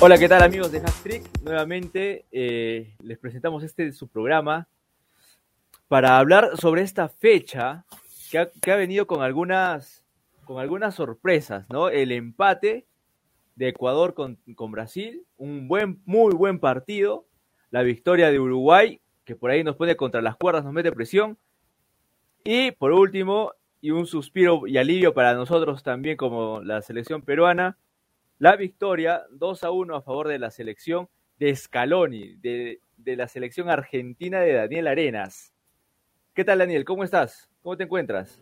Hola, ¿qué tal amigos de Hacktrick? Nuevamente eh, les presentamos este su programa para hablar sobre esta fecha que ha, venido con algunas, con algunas sorpresas, ¿no? El empate de Ecuador con, con, Brasil, un buen, muy buen partido, la victoria de Uruguay, que por ahí nos pone contra las cuerdas, nos mete presión, y por último, y un suspiro y alivio para nosotros también como la selección peruana, la victoria 2 a 1 a favor de la selección de Scaloni, de, la selección argentina de Daniel Arenas. ¿Qué tal, Daniel? ¿Cómo estás? ¿Cómo te encuentras?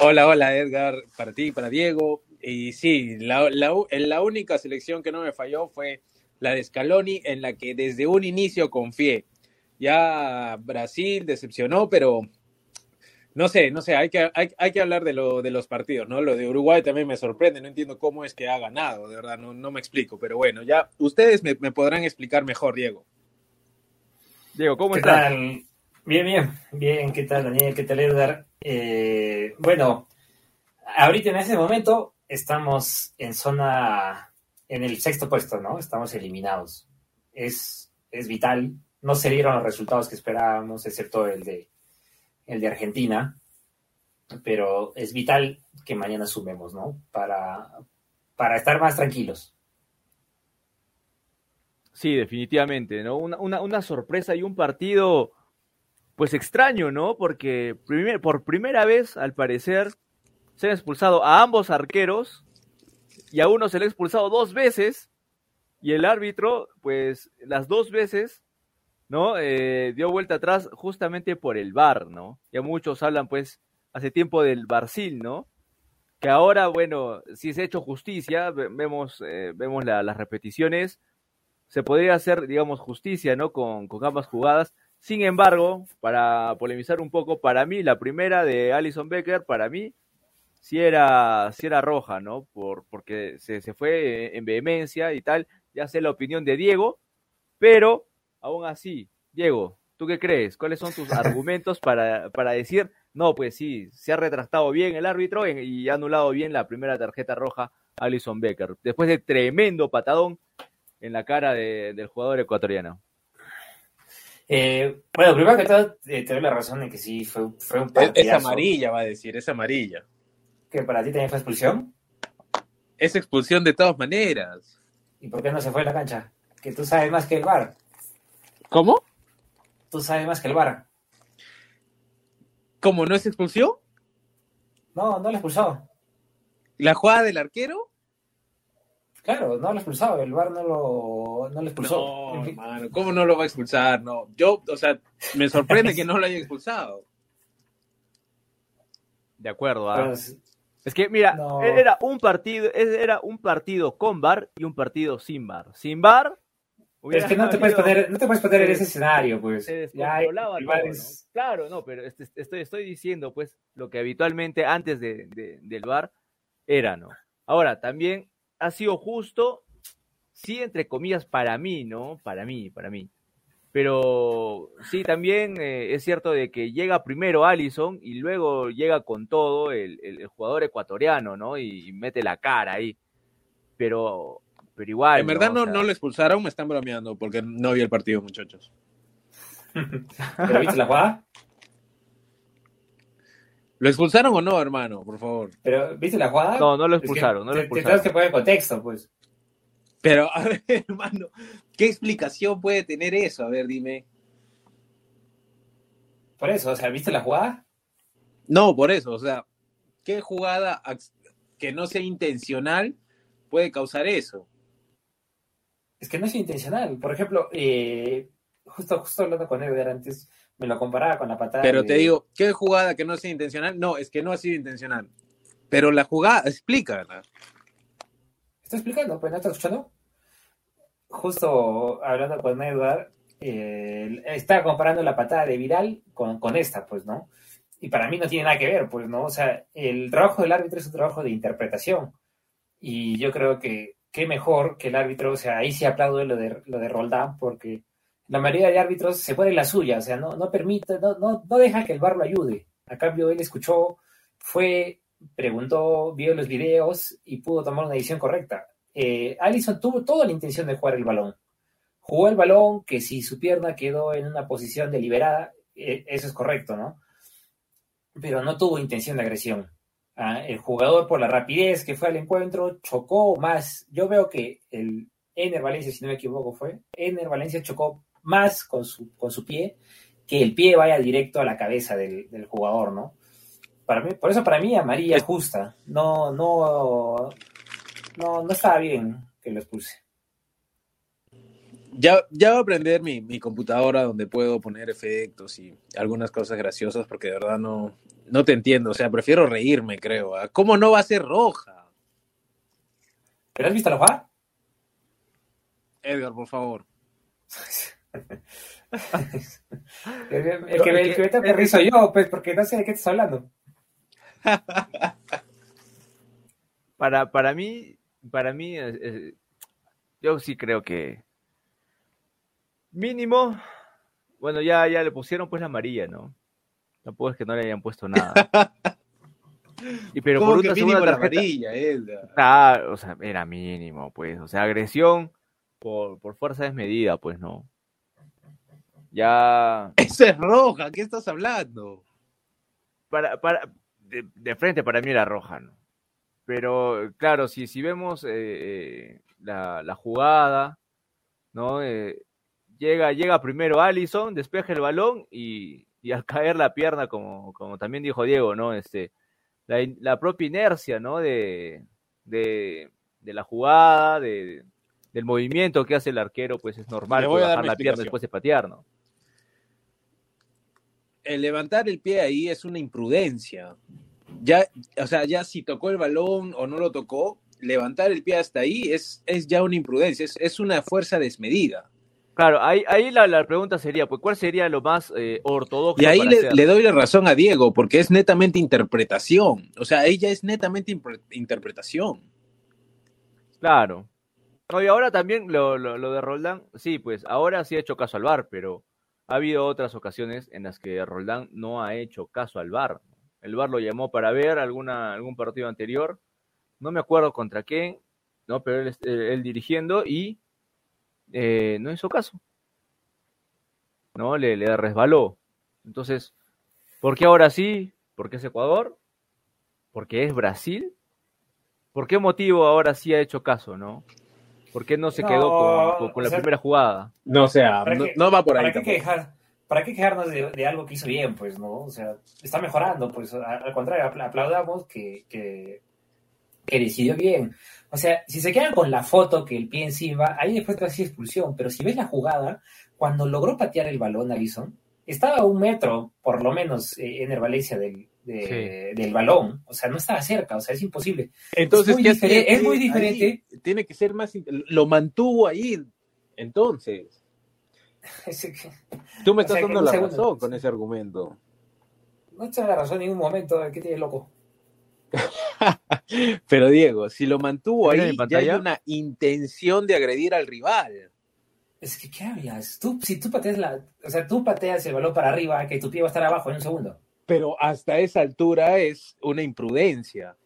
Hola, hola, Edgar, para ti, para Diego. Y sí, la, la única selección que no me falló fue la de Scaloni, en la que desde un inicio confié. Ya Brasil decepcionó, pero no sé, no sé, hay que, hay, que hablar de, lo, de los partidos, ¿no? Lo de Uruguay también me sorprende, no entiendo cómo es que ha ganado, de verdad, no, no me explico, pero bueno, ya ustedes me, podrán explicar mejor, Diego. Diego, ¿cómo estás? Bien, bien, bien, ¿qué tal, Daniel? ¿Qué tal, Edgar? Eh, bueno, ahorita en ese momento estamos en zona, en el sexto puesto, ¿no? Estamos eliminados. Es, es vital, no se dieron los resultados que esperábamos, excepto el de el de Argentina, pero es vital que mañana sumemos, ¿no? Para, para estar más tranquilos. Sí, definitivamente, ¿no? Una, sorpresa y un partido, pues extraño, ¿no? Porque por primera vez, al parecer, se han expulsado a ambos arqueros y a uno se le ha expulsado dos veces y el árbitro, pues las dos veces ¿no? Eh, dio vuelta atrás justamente por el VAR, ¿no? Ya muchos hablan, pues, hace tiempo del Barcil, ¿no? Que ahora, bueno, si se ha hecho justicia, vemos, eh, vemos las repeticiones, se podría hacer, digamos, justicia, ¿no? Con, con ambas jugadas. Sin embargo, para polemizar un poco, para mí, la primera de Alison Becker, para mí, sí era, sí era roja, ¿no? Por, porque se, se fue en vehemencia y tal. Ya sé la opinión de Diego, pero Aún así, Diego, ¿tú qué crees? ¿Cuáles son tus argumentos para, para decir, no, pues sí, se ha retractado bien el árbitro y ha anulado bien la primera tarjeta roja a Alison Becker, después de tremendo patadón en la cara del jugador ecuatoriano? Eh, bueno, primero que todo, eh, te doy la razón en que sí fue, un partidazo. Es amarilla, va a decir, es amarilla. ¿Que para ti también fue expulsión? Es expulsión de todas maneras. ¿Y por qué no se fue a la cancha? Que tú sabes más que el VAR. ¿Cómo? Tú sabes más que el VAR. ¿Cómo no es expulsión? No, no lo expulsó. ¿La jugada del arquero? Claro, no lo expulsado, el VAR no lo, no lo expulsó. No, hermano, ¿cómo no lo va a expulsar? No, yo, o sea, me sorprende que no lo haya expulsado. De acuerdo, ¿ah? pues, es que mira, era un partido, era un partido con VAR y un partido sin VAR. Sin VAR es que no te, puedes poner, no te puedes poner en ese escenario, pues. Claro, no, pero este, estoy, estoy diciendo, pues, lo que habitualmente antes de, del bar era, ¿no? Ahora, también ha sido justo, sí, entre comillas, para mí, ¿no? Para mí, para mí. Pero sí, también eh, es cierto de que llega primero Allison y luego llega con todo el, el, jugador ecuatoriano, ¿no? y mete la cara ahí. Pero pero igual. En verdad no, no, lo expulsaron, me están bromeando porque no vi el partido, muchachos. ¿Pero viste la jugada? ¿Lo expulsaron o no, hermano? Por favor. ¿Pero viste la jugada? No, no lo expulsaron. no lo expulsaron. Te, que poner contexto, pues. Pero, a ver, hermano, ¿qué explicación puede tener eso? A ver, dime. Por eso, o sea, ¿viste la jugada? No, por eso, o sea, ¿qué jugada que no sea intencional puede causar eso? es que no es intencional. Por ejemplo, eh, justo, justo hablando con Edgar antes, me lo comparaba con la patada. Pero te digo, ¿qué jugada que no sea intencional? No, es que no ha sido intencional. Pero la jugada, explica, ¿verdad? Está explicando, pues no está escuchando. Justo hablando con Edgar, eh, está comparando la patada de Viral con, con esta, pues, ¿no? Y para mí no tiene nada que ver, pues, ¿no? O sea, el trabajo del árbitro es un trabajo de interpretación. Y yo creo que qué mejor que el árbitro, o sea, ahí sí aplaudo lo de, lo de Roldán, porque la mayoría de árbitros se pone la suya, o sea, no, no permite, no, no, no deja que el bar lo ayude. A cambio, él escuchó, fue, preguntó, vio los videos y pudo tomar una decisión correcta. Eh, Allison tuvo toda la intención de jugar el balón. Jugó el balón, que si su pierna quedó en una posición deliberada, eh, eso es correcto, ¿no? Pero no tuvo intención de agresión. Ah, el jugador, por la rapidez que fue al encuentro, chocó más. Yo veo que el Ener Valencia, si no me equivoco, fue. Ener Valencia chocó más con su, con su pie que el pie vaya directo a la cabeza del, del jugador, ¿no? Para mí, por eso para mí amarilla es justa. No, no, no, no estaba bien que lo expulse. Ya, ya voy a aprender mi, mi, computadora donde puedo poner efectos y algunas cosas graciosas porque de verdad no, no te entiendo. O sea, prefiero reírme, creo. ¿ah? ¿Cómo no va a ser roja? ¿Pero has visto la jugada? Edgar, por favor. el, que, el que me toca risa yo, pues, porque no sé de qué estás hablando. para, para mí, para mí, eh, yo sí creo que mínimo, bueno, ya, ya le pusieron pues la amarilla, ¿no? Tampoco es que no le hayan puesto nada. y pero por una segunda tarjeta, amarilla, ah, o sea, era mínimo, pues, o sea, agresión por, por fuerza desmedida, pues, no. Ya. Eso es roja, ¿qué estás hablando? Para, para, de, de frente para mí era roja, ¿no? Pero claro, si, si vemos eh, eh, la, la, jugada, ¿no? Eh, llega, llega primero Allison, despeja el balón y, y, al caer la pierna, como, como también dijo Diego, ¿no? Este, la, la propia inercia, ¿no? De, de, de la jugada, de, del movimiento que hace el arquero, pues es normal bajar la pierna después de patear, ¿no? El levantar el pie ahí es una imprudencia ya, o sea, ya si tocó el balón o no lo tocó, levantar el pie hasta ahí es, es ya una imprudencia, es, es una fuerza desmedida. Claro, ahí, ahí la, la, pregunta sería, pues, ¿cuál sería lo más eh, ortodoxo? Y ahí le, le, doy la razón a Diego, porque es netamente interpretación. O sea, ella es netamente interpretación. Claro. No, y ahora también lo, lo, lo, de Roldán, sí, pues ahora sí ha hecho caso al VAR, pero ha habido otras ocasiones en las que Roldán no ha hecho caso al VAR. El VAR lo llamó para ver alguna, algún partido anterior. No me acuerdo contra qué, ¿no? pero él, él dirigiendo y eh, no hizo caso. ¿No? Le, le resbaló. Entonces, ¿por qué ahora sí? ¿Por qué es Ecuador? ¿Porque es Brasil? ¿Por qué motivo ahora sí ha hecho caso, no? ¿Por qué no se no, quedó con, con, con la sea, primera jugada? No, o sea, no, qué, no, va por ahí. ¿Para qué, quejar, ¿Para qué quejarnos de, de, algo que hizo bien? Pues, ¿no? O sea, está mejorando, pues, al contrario, aplaudamos que, que, que decidió bien. O sea, si se quedan con la foto que el pie encima, ahí después te hace expulsión, pero si ves la jugada, cuando logró patear el balón, Alison, estaba a un metro, por lo menos, eh, en el Valencia del, de, sí. del balón. O sea, no estaba cerca, o sea, es imposible. Entonces, es muy, diferente, es muy diferente. Ahí, tiene que ser más. Lo mantuvo ahí, entonces. Tú me estás o sea, dando la segundo, razón con ese argumento. No te da la razón en ningún momento, ¿qué tienes loco? Pero Diego, si lo mantuvo ahí, ya hay una intención de agredir al rival. Es que, ¿qué hablas? Tú, si tú pateas la, o sea, tú pateas el balón para arriba, que tu pie va a estar abajo en un segundo. Pero hasta esa altura es una imprudencia.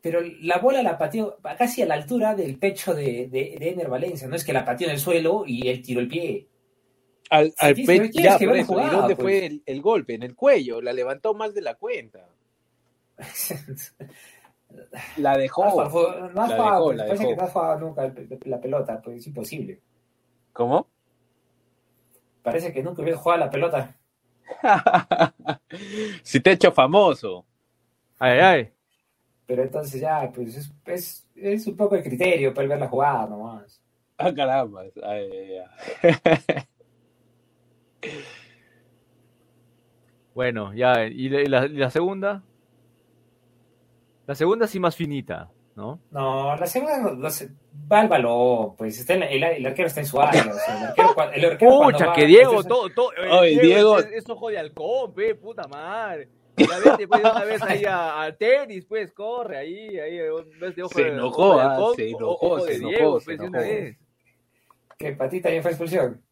Pero la bola la pateó casi a la altura del pecho de, de, de Ener Valencia. No es que la pateó en el suelo y él tiró el pie. Al, al sí, pecho, ya, por eso. Jugada, ¿Y dónde pues? fue el, el, golpe? En el cuello. La levantó más de la cuenta. la dejó. No has jugado, no has la jugado, dejó, pues, la parece dejó. que no has jugado nunca la pelota, pues es imposible. ¿Cómo? Parece que nunca hubiera jugado la pelota. si te he hecho famoso. Ay, ay. Pero entonces ya, pues es, es, es un poco de criterio para ver la jugada nomás. Ah, caramba. Ay, ay, ay. Bueno, ya, ¿y la, segunda? La segunda sí más finita, ¿no? No, la segunda no, no sé, va al balón, pues está en, el, el, arquero está en su área. O sea, el arquero, el arquero Pucha, que Diego, todo, todo, Oye, Diego, Es, es, ojo de halcón, pe, puta madre. Ya vete pues una vez ahí a, a tenis, pues, corre ahí, ahí, de ojo Se de- enojó, ojo de ah, halcón, se enojó, ojo se de enojó, Diego, se pues, una enojó. vez. Que ti también fue expulsión.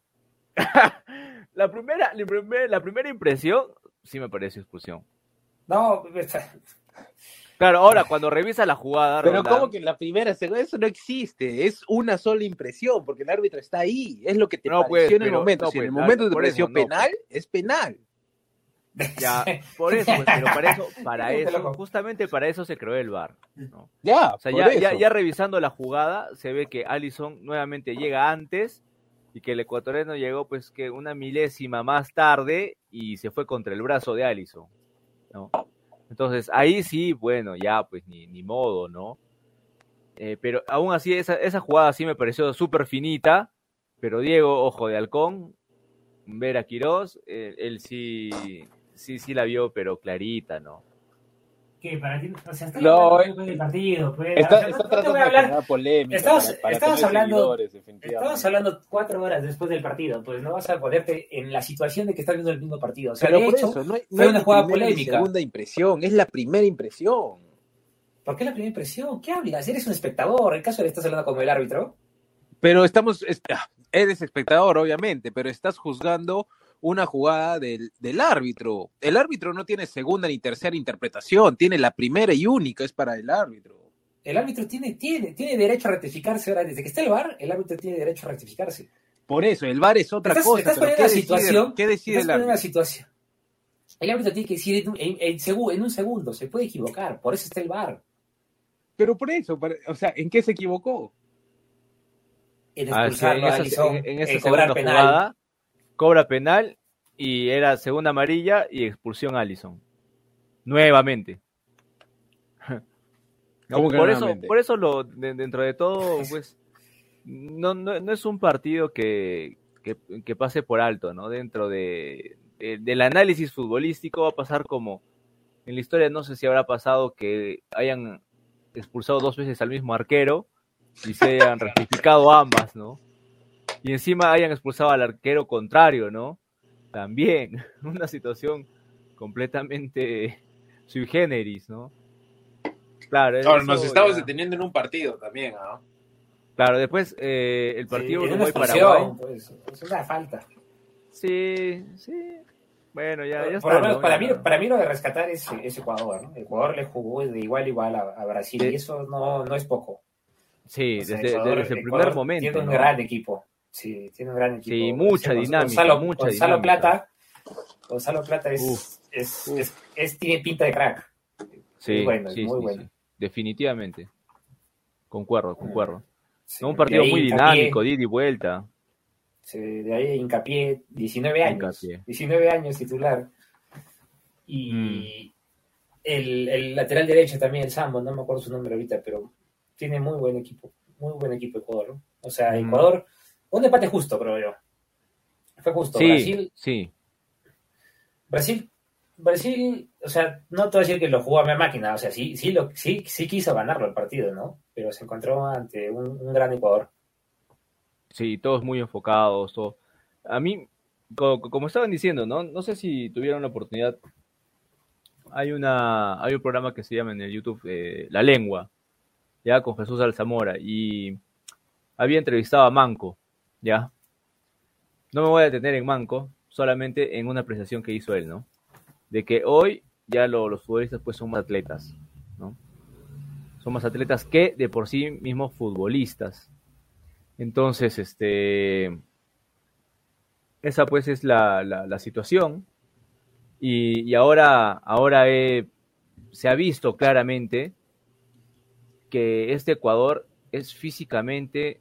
La primera, la primera, la primera impresión sí me pareció expulsión. No, Claro, ahora cuando revisa la jugada, Pero Roldán, como que la primera, segunda, eso no existe, es una sola impresión, porque el árbitro está ahí, es lo que te No, pareció pues, en el pero- momento. no, si en pues, el momento te pareció eso, no, pues. penal, es penal. ya, por eso, pues, pero para eso, para eso, justamente para eso se creó el VAR. ¿no? Ya, O sea, por ya, ya, eso. ya revisando la jugada, se ve que Allison nuevamente llega antes y que el ecuatoriano llegó pues que una milésima más tarde y se fue contra el brazo de Allison. ¿no? Entonces ahí sí, bueno, ya pues ni, ni modo, ¿no? Eh, pero aún así esa, esa jugada sí me pareció súper finita, pero Diego, ojo de halcón, ver a Quirós, eh, él sí, sí, sí la vio, pero clarita, ¿no? ¿Qué? Para ti, o sea, No, hablando del partido, pues. Está, O sea, está no- no te tratando de generar polémica. Estamos- para- para estamos tener hablando-. Estamos hablando cuatro horas después del partido, pues no vas a ponerte en la situación de que estás viendo el mismo partido. O sea, Pero de por hecho, eso, no, hay- fue una jugada polémica. segunda impresión, es la primera impresión. ¿por qué la primera impresión? ¿Qué hablas? Eres un espectador. ¿En caso de estás hablando como el árbitro? Pero estamos, es- ah, eres espectador, obviamente, pero estás juzgando una jugada del, del árbitro. El árbitro no tiene segunda ni tercera interpretación, tiene la primera y única, es para el árbitro. El árbitro tiene, tiene, tiene derecho a rectificarse. Ahora, desde que está el VAR, el árbitro tiene derecho a rectificarse. Por eso, el VAR es otra Estás- cosa. estás pero poniendo ¿qué una decide- situación- ¿Qué decide Estás el árbitro? situación. El árbitro tiene que decir en, un- en- en segu- en un segundo, se puede equivocar, por eso está el VAR. Pero por eso, para- o sea, ¿en qué se equivocó? En Ah, expulsarlo en a esa, Alisson, en- en esa en cobrar segunda penal. jugada cobra penal y era segunda amarilla y expulsión a Allison. Nuevamente. No, ¿Cómo que por, eso, por eso lo de- dentro de todo, pues, no, no, no es un partido que, que, que pase por alto, ¿no? Dentro de, de- del análisis futbolístico va a pasar como en la historia, no sé si habrá pasado que hayan expulsado dos veces al mismo arquero y se hayan rectificado ambas, ¿no? Y encima hayan expulsado al arquero contrario, ¿no? También, una situación completamente sui generis, ¿no? Claro, Ahora, eso nos estamos ya- deteniendo en un partido también, ¿no? Claro, después eh, el partido Sí, Uruguay-Paraguay. pues, es una falta. Sí, sí. Bueno, ya, ya Por está. lo menos ¿no? para, mí, para mí lo de rescatar es, es Ecuador. ¿no? Ecuador le jugó de igual a igual a, a Brasil Sí. y eso no, no es poco. Sí, O sea, desde, Ecuador- desde el Ecuador primer momento. Tiene un gran equipo. Sí, tiene un gran equipo. Sí, mucha Gonzalo- dinámica, Gonzalo, mucha Gonzalo dinámica. Plata, Gonzalo Plata es, Uf, es, uf. es- es- tiene pinta de crack. Sí, Muy bueno, sí, muy sí, bueno. Definitivamente. Concuerdo, concuerdo. Sí, un partido muy hincapié, dinámico, de ida y vuelta. sí, de ahí hincapié, 19 años. Hincapié. 19 años titular. Y Mm. el, el lateral derecho también, el Sambo, no me acuerdo su nombre ahorita, pero tiene muy buen equipo. Muy buen equipo Ecuador. ¿no? O sea, Mm. Ecuador, un empate justo, creo yo. Fue justo. Sí, Brasil, sí. Brasil, Brasil, o sea, no te voy a decir que lo jugó a mi máquina, o sea, sí, sí, lo, sí, sí quiso ganarlo el partido, ¿no? Pero se encontró ante un, un gran Ecuador. Sí, todos muy enfocados. todo. A mí, co- como, estaban diciendo, ¿no? No sé si tuvieron la oportunidad. Hay una, hay un programa que se llama en el YouTube eh, La Lengua, ya con Jesús Alzamora, y había entrevistado a Manco, ya. No me voy a detener en Manco, solamente en una apreciación que hizo él, ¿no? De que hoy ya lo- los futbolistas pues son más atletas, ¿no? Son más atletas que de por sí mismos futbolistas. Entonces, este, esa pues es la, la- situación. Y, y ahora, ahora se ha visto claramente que este Ecuador es físicamente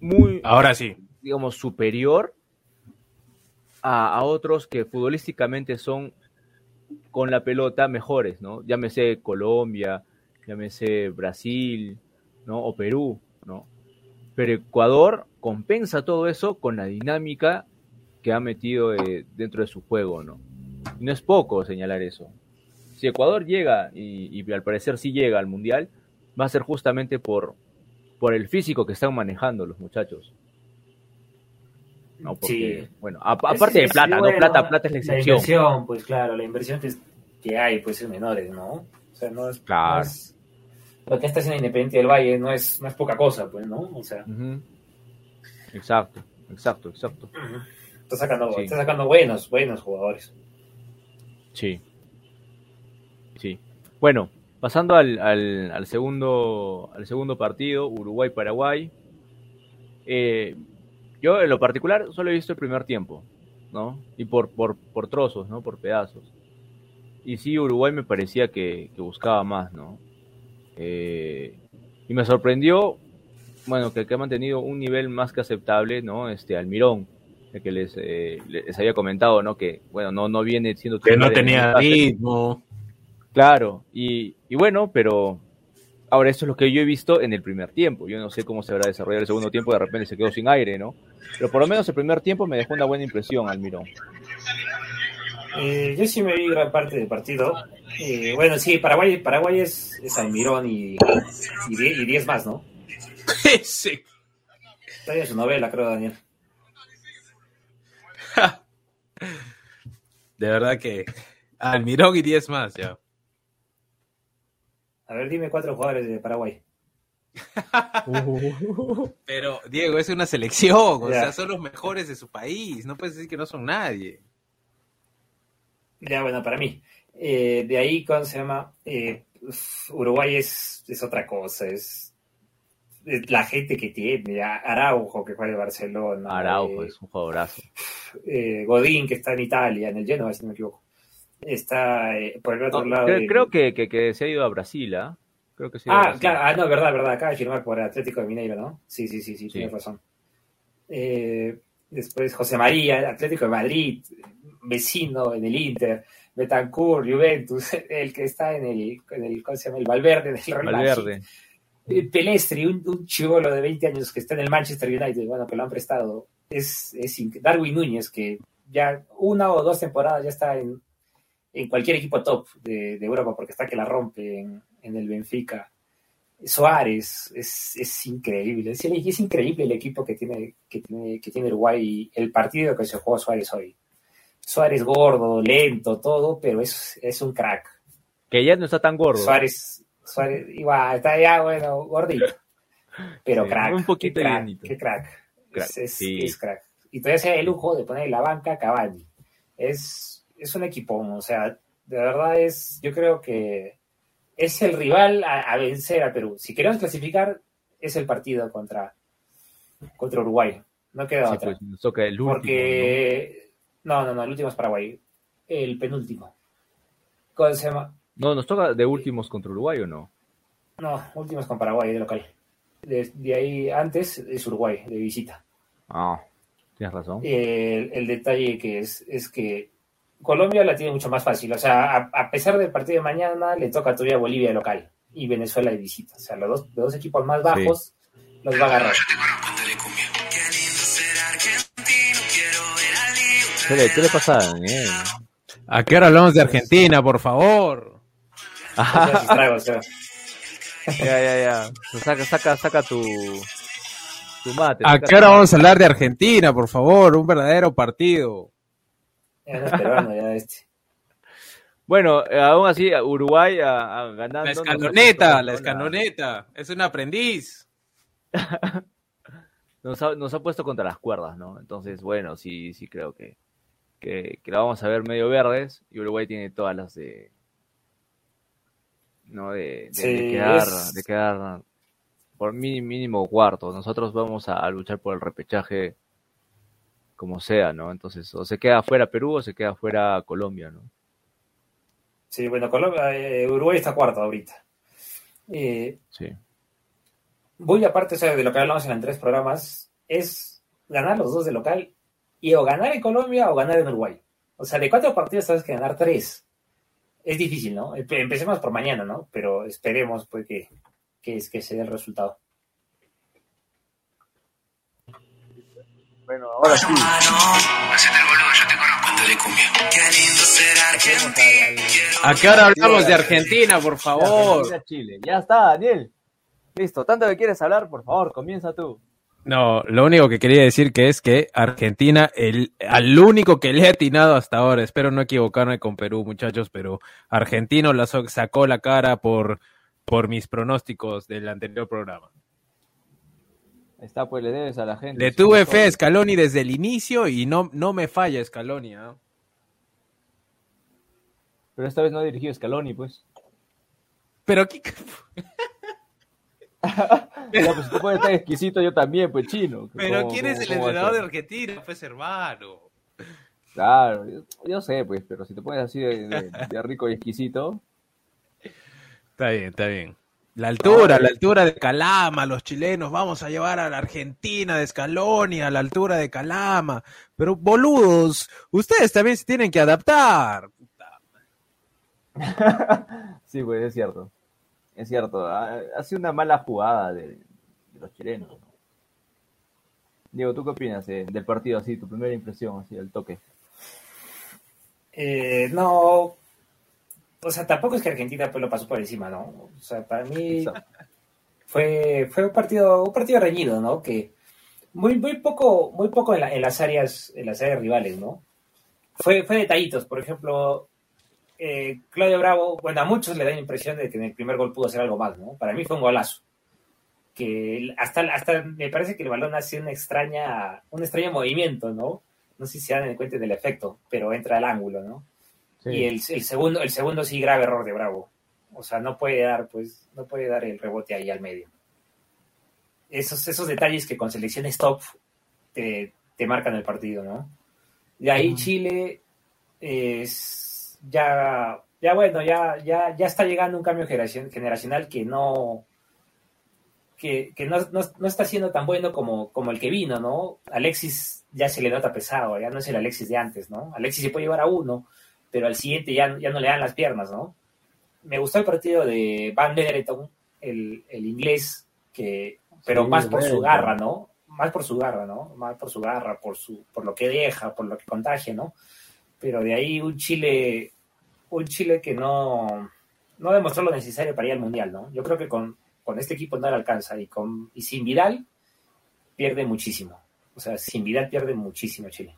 muy, Ahora sí. digamos, superior a, a otros que futbolísticamente son con la pelota mejores, ¿no? Llámese Colombia, llámese Brasil, ¿no? O Perú, ¿no? Pero Ecuador compensa todo eso con la dinámica que ha metido eh, dentro de su juego, ¿no? Y no es poco señalar eso. Si Ecuador llega, y, y al parecer sí llega al Mundial, va a ser justamente por, por el físico que están manejando los muchachos. No, porque, Sí. bueno, a- aparte de Es- plata, es ¿no? Plata, plata es la excepción. inversión, pues claro, la inversión que hay, pues, en menores, ¿no? O sea, no es, Claro. no es- lo que está haciendo Independiente del Valle no es, no es poca cosa, pues, ¿no? O sea. Exacto, exacto, exacto. está sacando, Sí. está sacando buenos, buenos jugadores. Sí. Sí. Bueno, pasando al, al, al segundo, al segundo partido, Uruguay-Paraguay. eh, yo en lo particular solo he visto el primer tiempo, ¿no? Y por, por, por trozos, ¿no? Por pedazos. Y sí, Uruguay me parecía que, que buscaba más, ¿no? Eh, y me sorprendió, bueno, que, que ha mantenido un nivel más que aceptable, ¿no? Este Almirón, el que les, eh, les había comentado, ¿no? Que, bueno, no, no viene siendo Que no tenía ritmo. Claro, y, y bueno, pero ahora esto es lo que yo he visto en el primer tiempo. Yo no sé cómo se habrá desarrollado el segundo tiempo, de repente se quedó sin aire, ¿no? Pero por lo menos el primer tiempo me dejó una buena impresión, Almirón. Eh, yo sí me vi gran parte del partido. Eh, bueno, sí, Paraguay, Paraguay es, es Almirón y, y, die- y 10 más, ¿no? Sí. Está en su novela, creo, Daniel. De verdad que Almirón y 10 más ya. A ver, dime cuatro jugadores de Paraguay. Pero, Diego, es una selección, o Ya. sea, son los mejores de su país. No puedes decir que no son nadie. Ya, bueno, para mí. Eh, de ahí, ¿cómo se llama? Eh, Uruguay es, es otra cosa, es, es la gente que tiene, ya, Araujo que juega en Barcelona, Araujo eh, es un jugadorazo. eh, Godín que está en Italia, en el Genoa, si no me equivoco. Está eh, por el otro No, lado. creo, que, que, que se ha ido a Brasil, ¿ah? Creo que se ha ido a Ah, Brasil. claro, ah, no, verdad, verdad, acaba de firmar por Atlético de Mineiro, ¿no? Sí, sí, sí, sí, Sí. tienes razón. Eh, después José María, Atlético de Madrid, vecino en el Inter, Betancourt, Juventus, el que está en el, en el ¿cómo se llama? El Valverde, en el Real. Valverde. Eh, Pelestri, un, un chivolo de 20 años que está en el Manchester United, bueno, que lo han prestado. Es, es Darwin Núñez, que ya una o dos temporadas ya está en, en cualquier equipo top de, de Europa, porque está que la rompe en, en el Benfica. Suárez, es, es increíble. Es, es increíble el equipo que tiene, que, tiene, que tiene Uruguay el partido que se jugó Suárez hoy. Suárez gordo, lento, todo, pero es, es un crack. Que ya no está tan gordo. Suárez, Suárez, igual, está ya, bueno, gordito. Pero Sí, crack. un poquito qué crack, qué crack. Crack, Es, es- sí. es crack. Y todavía se da el lujo de poner en la banca a Cavani. Es, es un equipo, o sea, de verdad es, yo creo que es el rival a, a vencer a Perú. Si queremos clasificar, es el partido contra, contra Uruguay. No queda Sí, otra. pues, nos toca el último. Porque, ¿no? no, no, el último es Paraguay. El penúltimo. ¿Cómo se llama? ¿no? No, nos toca de últimos contra Uruguay o no. No, últimos con Paraguay de local. De, de ahí antes es Uruguay, de visita. Ah, tienes razón. El, el detalle que es, es que Colombia la tiene mucho más fácil. O sea, a, a pesar del partido de mañana, le toca todavía Bolivia de local y Venezuela de visita. O sea, los dos, los dos equipos más bajos los va a agarrar. ¿Qué le, qué le pasa a Daniel? ¿A qué hora hablamos de Argentina, por favor? Ya, ya, ya. Saca, saca, saca tu, tu mate. ¿A qué hora vamos a hablar de Argentina, por favor? Un verdadero partido. Peruano, ya este. Bueno, aún así, Uruguay a, a ganando. La escaloneta, no- la escaloneta. Es un aprendiz. Nos ha, nos ha puesto contra las cuerdas, ¿no? Entonces, bueno, sí, sí creo que, que, que la vamos a ver medio verdes y Uruguay tiene todas las de. ¿No? De, de- de Sí, quedar, es- de quedar por mí- mínimo cuarto. Nosotros vamos a, a luchar por el repechaje como sea, ¿no? Entonces, o se queda fuera Perú o se queda fuera Colombia, ¿no? Sí, bueno, Colombia, eh, Uruguay está cuarto ahorita. Eh, Sí. Voy aparte o sea, de lo que hablamos en los tres programas, es ganar los dos de local y o ganar en Colombia o ganar en Uruguay. O sea, de cuatro partidos sabes que ganar tres. Es difícil, ¿no? Empe- Empecemos por mañana, ¿no? Pero esperemos pues que, que, es, que se dé el resultado. Bueno, ahora sí. ¿A qué hora hablamos de Argentina, por favor? Argentina, Chile. Ya está, Daniel. Listo. Tanto que quieres hablar, por favor, comienza tú. No, lo único que quería decir que es que Argentina, el, al único que le ha atinado hasta ahora, espero no equivocarme con Perú, muchachos, pero Argentino la sacó la cara por, por mis pronósticos del anterior programa. Está, pues le debes a la gente. Le tuve fe a Scaloni desde el inicio y no, no me falla Scaloni. ¿eh? Pero esta vez no ha dirigido Scaloni, pues. Pero ¿qué? ya, pues si tú puedes estar exquisito, yo también, pues chino. Pero ¿quién es el entrenador de Argentina? Pues hermano. Claro, yo, sé, pues, pero si te pones así de, rico y exquisito. Está bien, está bien. La altura, la altura de Calama, los chilenos, vamos a llevar a la Argentina de Scaloni a la altura de Calama. Pero boludos, ustedes también se tienen que adaptar. sí, pues es cierto. Es cierto. Ha, sido una mala jugada de, los chilenos. Diego, ¿tú qué opinas del partido así? Tu primera impresión, así, del toque. Eh, no, o sea, tampoco es que Argentina pues lo pasó por encima, ¿no? O sea, para mí fue, fue un partido, un partido reñido, ¿no? Que muy, muy poco, muy poco en, las áreas, en las áreas rivales, ¿no? Fue, fue detallitos, por ejemplo, eh, Claudio Bravo, bueno, a muchos le da la impresión de que en el primer gol pudo hacer algo más, ¿no? Para mí fue un golazo. Que hasta, hasta me parece que el balón hace una extraña, un extraño movimiento, ¿no? No sé si se dan cuenta del efecto, pero entra al ángulo, ¿no? Y el, segundo, el segundo sí grave error de Bravo. O sea, no puede dar, pues, no puede dar el rebote ahí al medio. Esos, esos detalles que con selección stop te, marcan el partido, ¿no? De ahí Chile es ya, ya bueno, ya, ya, ya está llegando un cambio generacional que no, que, no, no, está siendo tan bueno como, como el que vino, ¿no? Alexis ya se le nota pesado, ya no es el Alexis de antes, ¿no? Alexis se puede llevar a uno, pero al siguiente ya, ya no le dan las piernas, ¿no? Me gustó el partido de Van Bedereton, el, el inglés, que, pero más por su garra, ¿no? Más por su garra, ¿no? Más por su garra, por, su, por lo que deja, por lo que contagia, ¿no? Pero de ahí un Chile, un Chile que no, no demostró lo necesario para ir al Mundial, ¿no? Yo creo que con, con este equipo no le alcanza y, con, y sin Vidal pierde muchísimo. O sea, sin Vidal pierde muchísimo Chile.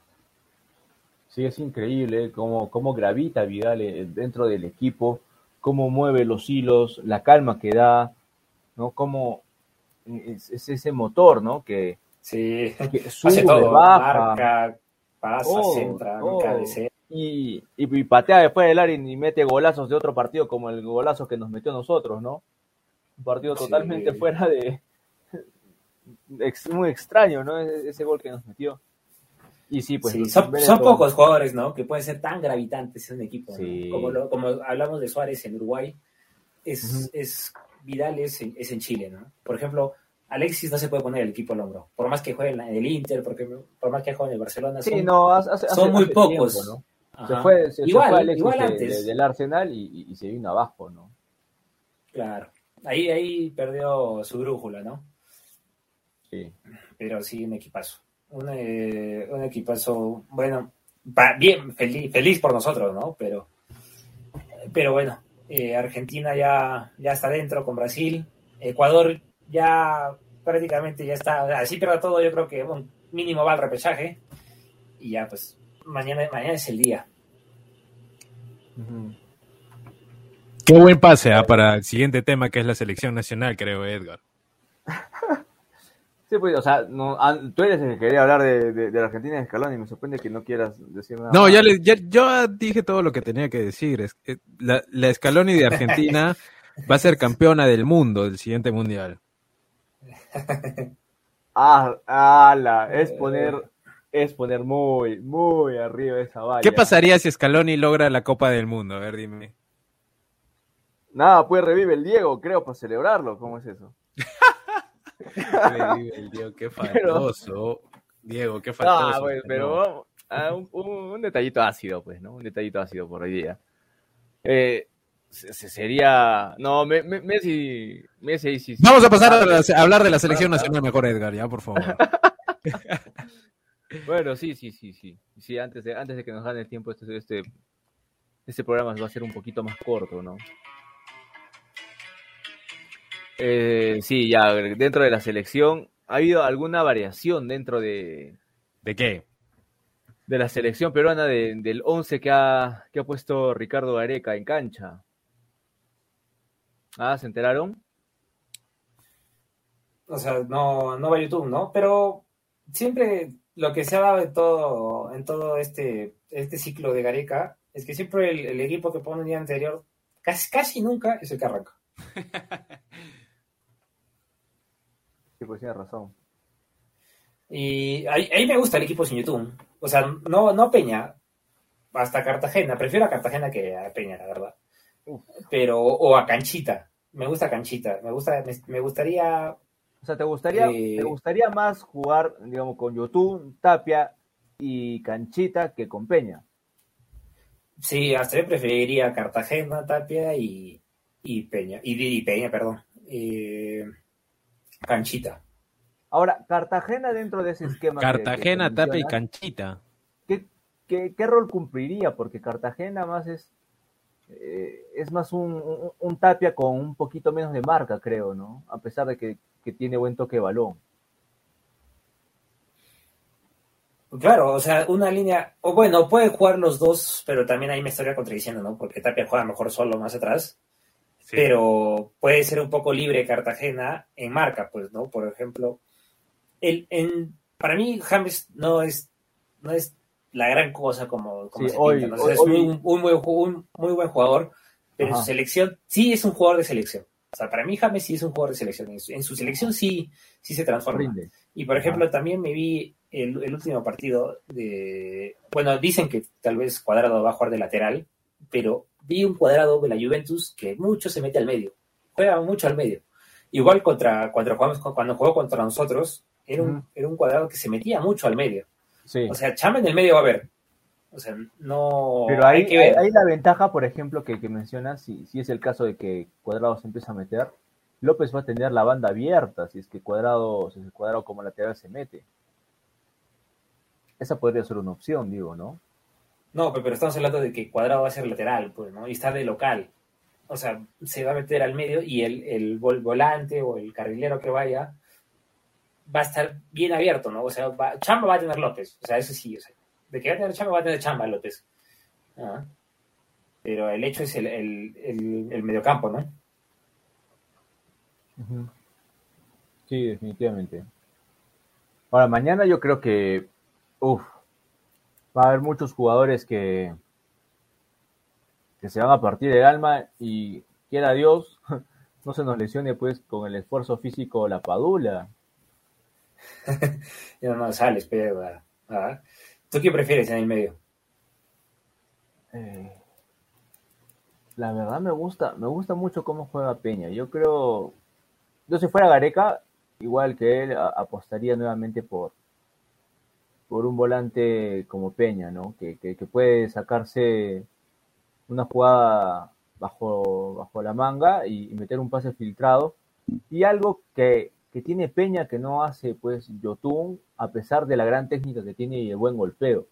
Sí, es increíble cómo, cómo gravita Vidal eh, dentro del equipo, cómo mueve los hilos, la calma que da, ¿no? Cómo es, ese motor, ¿no? Que, sí, sube, baja, pasa, centra, y, y, patea después del área y mete golazos de otro partido como el golazo que nos metió a nosotros, ¿no? Un partido totalmente fuera de... muy extraño, ¿no? E-, ese gol que nos metió. Y sí, pues. son, pocos jugadores, ¿no? Que pueden ser tan gravitantes en un equipo. Como, como hablamos de Suárez en Uruguay, es, es Vidal es, en Chile, ¿no? Por ejemplo, Alexis no se puede poner el equipo al hombro. Por más que juegue en el Inter, porque, por más que juegue en el Barcelona. Son, no, son muy pocos. ¿no? Se fue, igual, Alexis igual antes. del Arsenal y, y, se vino abajo, ¿no? Claro. Ahí, ahí perdió su brújula, ¿no? Sí. Pero sí, un equipazo un, eh, un equipazo, bueno, bien, feliz, feliz por nosotros, ¿no? Pero, pero bueno, eh, Argentina ya, ya está dentro con Brasil, Ecuador ya prácticamente ya está, así pero todo, yo creo que un mínimo va al repechaje y ya pues mañana, mañana es el día. Qué buen pase ¿ah? para el siguiente tema que es la selección nacional, creo, Edgar. Sí, pues, o sea, no, tú eres el que quería hablar de, de, la Argentina de Escalón y me sorprende que no quieras decir nada. No, ya, le, ya yo dije todo lo que tenía que decir. Es, la, la Scaloni de Argentina va a ser campeona del mundo del siguiente mundial. Ah, ala, es poner, es poner muy, muy arriba esa valla. ¿Qué pasaría si Scaloni logra la Copa del Mundo? A ver, dime. Nada, pues revive el Diego, creo, para celebrarlo. ¿Cómo es eso? Diego, qué faltoso. Diego, qué faltoso. pues, pero ah, un, detallito ácido, pues, ¿no? Un detallito ácido por hoy día. Eh, sería. No, Messi. Messi sí, Vamos a pasar a, hablar de la selección nacional mejor, Edgar, ya, por favor. bueno, sí, sí, sí, sí. Sí, antes de, antes de que nos gane el tiempo, este, este, este programa va a ser un poquito más corto, ¿no? Eh, sí, ya dentro de la selección, ha habido alguna variación dentro de, ¿De qué? de la selección peruana de- del 11 que ha, que ha puesto Ricardo Gareca en cancha. Ah, ¿se enteraron? O sea, no, no va a YouTube, ¿no? Pero siempre lo que se ha dado en todo, en todo este, este ciclo de Gareca es que siempre el, el equipo que pone el día anterior, casi, casi nunca es el que arranca. Sí, pues tiene razón. Y ahí, ahí me gusta el equipo sin YouTube. O sea, no, no Peña, hasta Cartagena. Prefiero a Cartagena que a Peña, la verdad. Uf. Pero, o a Canchita. Me gusta Canchita. Me gusta, me, me gustaría. O sea, ¿te gustaría, Eh, ¿te gustaría más jugar, digamos, con Yotun, Tapia y Canchita que con Peña? Sí, hasta yo preferiría Cartagena, Tapia y, y Peña. Y, y Peña, perdón. Eh, Canchita. Ahora, Cartagena dentro de ese esquema. que- que Cartagena, tú Tapia y Canchita. ¿qué, qué, qué rol cumpliría? Porque Cartagena más es, eh, es más un, un- un Tapia con un poquito menos de marca, creo, ¿no? A pesar de que, que tiene buen toque de balón. Claro, o sea, una línea. O bueno, puede jugar los dos, pero también ahí me estaría contradiciendo, ¿no? Porque Tapia juega mejor solo más atrás. Sí. pero puede ser un poco libre Cartagena en marca, pues, ¿no? Por ejemplo, el, en, para mí James no es, no es la gran cosa como, como Sí, se hoy- pinta, ¿no? O hoy- sea, es hoy- un, un muy, un muy buen jugador, pero en su selección sí es un jugador de selección. O sea, para mí James sí es un jugador de selección. En su, en su selección sí, sí se transforma. Rinde. Y por ejemplo, también me vi el, el último partido de. Bueno, dicen que tal vez Cuadrado va a jugar de lateral, pero vi un cuadrado de la Juventus que mucho se mete al medio. Juega mucho al medio. Igual contra, cuando, jugamos, cuando jugó contra nosotros, era un, era un cuadrado que se metía mucho al medio. Sí. O sea, Chama en el medio va a haber. O sea, no. Pero ahí, hay que ver. ahí la ventaja, por ejemplo, que, que mencionas, si, si es el caso de que Cuadrado se empieza a meter, López va a tener la banda abierta, si es que Cuadrado, si es que Cuadrado como lateral se mete. Esa podría ser una opción, digo, ¿no? No, pero pero estamos hablando de que Cuadrado va a ser lateral, pues, ¿no? Y está de local. O sea, se va a meter al medio y el, el vol- volante o el carrilero que vaya va a estar bien abierto, ¿no? O sea, Chamba va a tener López. O sea, eso sí. O sea, de que va a tener Chamba, va a tener Chamba López. Ah. Pero el hecho es el, el, el, el mediocampo, ¿no? Sí, definitivamente. Ahora, mañana yo creo que, uf, va a haber muchos jugadores que, que se van a partir el alma y quiera Dios, no se nos lesione pues con el esfuerzo físico la padula. Ya no sales, pero. ah. ¿Tú qué prefieres en el medio? Eh, la verdad me gusta, me gusta mucho cómo juega Peña. Yo creo, yo si fuera Gareca, igual que él, a- apostaría nuevamente por, por un volante como Peña, ¿no? Que, puede sacarse una jugada bajo, bajo la manga y, meter un pase filtrado. Y algo que, que tiene Peña que no hace pues Yotun, a pesar de la gran técnica que tiene y el buen golpeo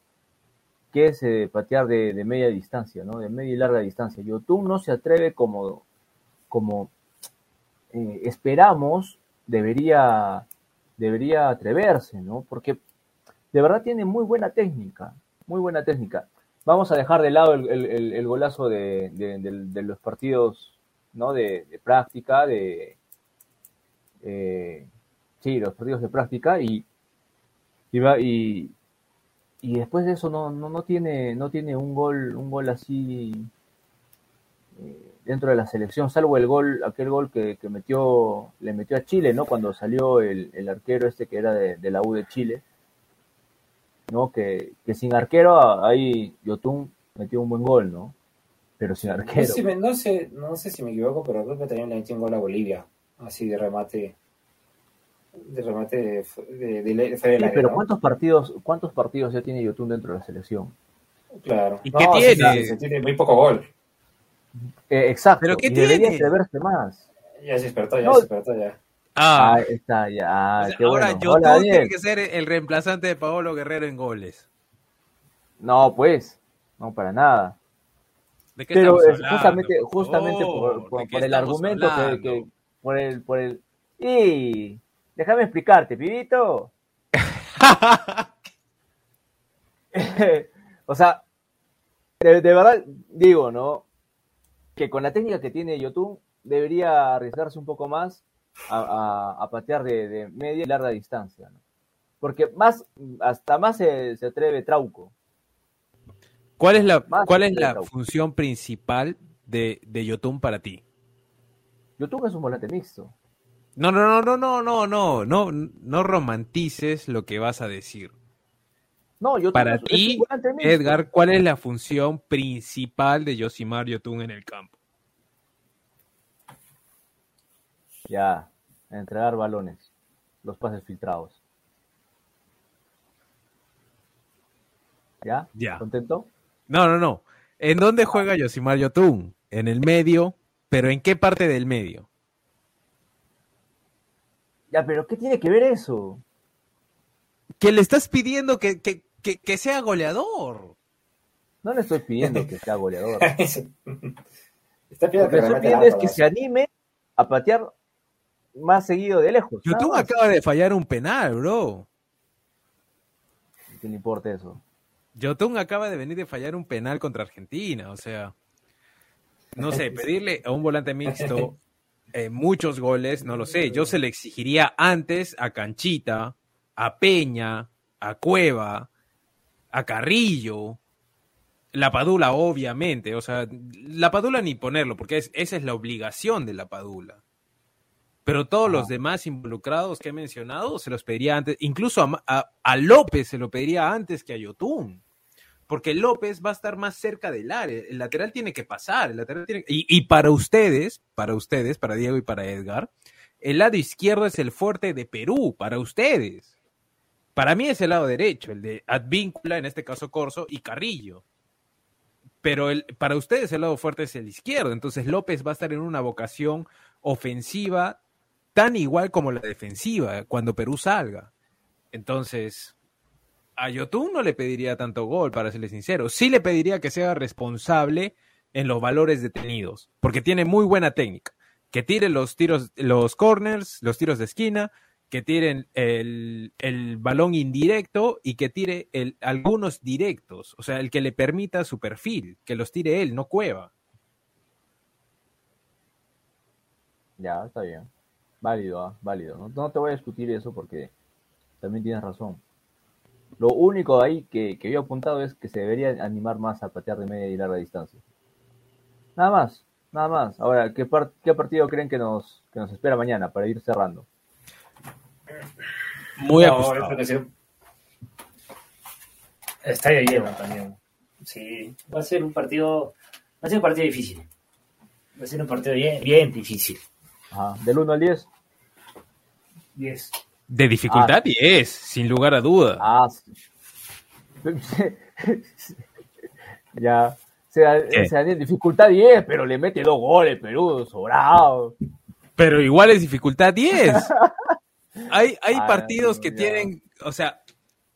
que es eh, patear de, de media distancia, ¿no? De media y larga distancia. Yotun no se atreve como, como eh, esperamos, debería, debería atreverse, ¿no? Porque de verdad tiene muy buena técnica, muy buena técnica. Vamos a dejar de lado el, golazo de, los partidos, ¿no? De, práctica, de... eh, sí, los partidos de práctica y, y, y, y después de eso no, no, no tiene no tiene un gol un gol así eh, dentro de la selección salvo el gol aquel gol que, metió le metió a Chile no cuando salió el, el arquero este que era de la U de Chile no que, que sin arquero ahí Yotun metió un buen gol no pero sin No arquero sé, si me- no, sé, no sé si me equivoco, pero creo que también le metió un gol a Bolivia. Así de remate. De remate de, de, de, de fuera del Sí, área, pero ¿no? cuántos partidos cuántos partidos ya tiene Yotun dentro de la selección Claro. ¿Y No, qué tiene? tiene muy poco gol. Eh, exacto ¿Pero qué y debería tiene? atreverse más Ya se despertó, ya No. se despertó, ya. Ah, Ah, está ya. o sea, qué ahora bueno. Yotun Hola, tiene que ser el reemplazante de Paolo Guerrero en goles. No, pues, no para nada. ¿De qué Pero es justamente, por justamente por, por- ¿De qué por el argumento que, por el, por el, y déjame explicarte, pibito. o sea, de, de verdad digo, ¿no? Que con la técnica que tiene Yotun debería arriesgarse un poco más a, a- a patear de, de media y larga distancia, ¿no? Porque más, hasta más se, se atreve Trauco. ¿Cuál es la, Más cuál es la función principal de, de Yotun para ti? Yotun es un volante mixto. No, no, no, no, no, no, no, no, no romantices lo que vas a decir. No, Yotun Para ti. Edgar, ¿cuál es la función principal de Yosimar Yotun en el campo? Ya, entregar balones, los pases filtrados. ¿Ya? Ya. ¿Contento? No, no, no. ¿En dónde juega Yosimar Yotun? En el medio, pero ¿en qué parte del medio? Ya, pero ¿qué tiene que ver eso? Que le estás pidiendo que, que, que, que sea goleador. No le estoy pidiendo que sea goleador. Está Lo pidiendo que que estoy pidiendo es que se anime a patear más seguido de lejos. más. acaba de fallar un penal, bro. ¿Qué le importa eso? Yotun acaba de venir de fallar un penal contra Argentina, o sea, no sé, pedirle a un volante mixto eh, muchos goles, no lo sé, yo se le exigiría antes a Canchita, a Peña, a Cueva, a Carrillo, la Padula obviamente, o sea, la Padula ni ponerlo, porque es- esa es la obligación de la Padula. Pero todos los demás involucrados que he mencionado se los pediría antes, incluso a, a- a López se lo pediría antes que a Yotun. Porque López va a estar más cerca del área. El lateral tiene que pasar. El lateral tiene- y, y para ustedes, para ustedes, para Diego y para Edgar, el lado izquierdo es el fuerte de Perú, para ustedes. Para mí es el lado derecho, el de Advíncula, en este caso Corso, y Carrillo. Pero el, para ustedes el lado fuerte es el izquierdo. Entonces López va a estar en una vocación ofensiva tan igual como la defensiva cuando Perú salga. Entonces, a Yotun no le pediría tanto gol, para serle sincero. Sí le pediría que sea responsable en los valores detenidos, porque tiene muy buena técnica. Que tire los tiros, los corners, los tiros de esquina, que tiren el, el balón indirecto y que tire el, algunos directos, o sea, el que le permita su perfil, que los tire él, no Cueva. Ya, está bien. Válido, ah, válido. No, no te voy a discutir eso porque también tienes razón. Lo único ahí que, que yo he apuntado es que se debería animar más a patear de media y larga distancia. Nada más, nada más. Ahora, ¿qué, par- qué partido creen que nos, que nos espera mañana para ir cerrando? Muy No, ajustado. que sí. Estadio lleno también. Sí, va a ser un partido, va a ser un partido difícil. Va a ser un partido bien, bien difícil. Ajá. Del 1 al 10. 10. De dificultad y es, sin lugar a duda. Ah, sí. ya. Se ¿Qué? se en dificultad 10, pero le mete dos goles, Perú, sobrado. Pero igual es dificultad 10. Hay, hay Ah, partidos que ya. tienen, o sea,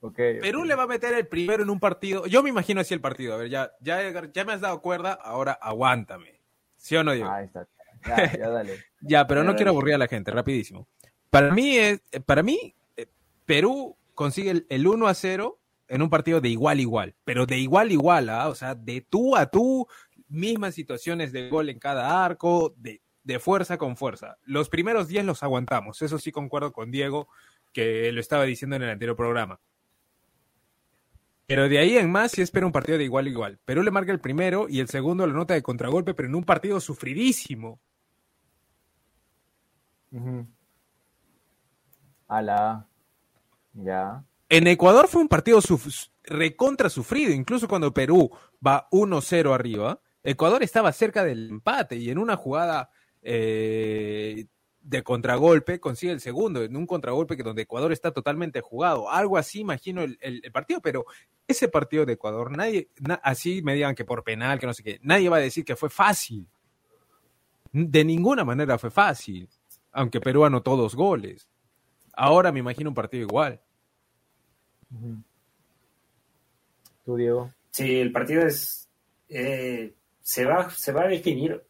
Ok, Perú ok. le va a meter el primero en un partido. Yo me imagino así el partido. A ver, ya, ya, ya me has dado cuerda, ahora aguántame. ¿Sí o no, Diego? Ahí está. Ya, ya dale. Ya, pero no quiero aburrir a la gente, rapidísimo. Para mí, es, para mí eh, Perú consigue el, el 1 a 0 en un partido de igual a igual, pero de igual a igual, ¿ah? o sea, de tú a tú, mismas situaciones de gol en cada arco, de, de fuerza con fuerza. Los primeros 10 los aguantamos, eso sí concuerdo con Diego, que lo estaba diciendo en el anterior programa. Pero de ahí en más sí espera un partido de igual a igual. Perú le marca el primero y el segundo la nota de contragolpe, pero en un partido sufridísimo. Ala. Ya. En Ecuador fue un partido suf- recontra sufrido, incluso cuando Perú va 1-0 arriba, Ecuador estaba cerca del empate y en una jugada eh, de contragolpe consigue el segundo, en un contragolpe que donde Ecuador está totalmente jugado. Algo así imagino el, el- el partido, pero ese partido de Ecuador, nadie, na- así me digan que por penal, que no sé qué, nadie va a decir que fue fácil. De ninguna manera fue fácil, aunque Perú anotó dos goles. Ahora me imagino un partido igual. ¿Tú, Diego? Sí, el partido es. eh, se, va, se va a definir.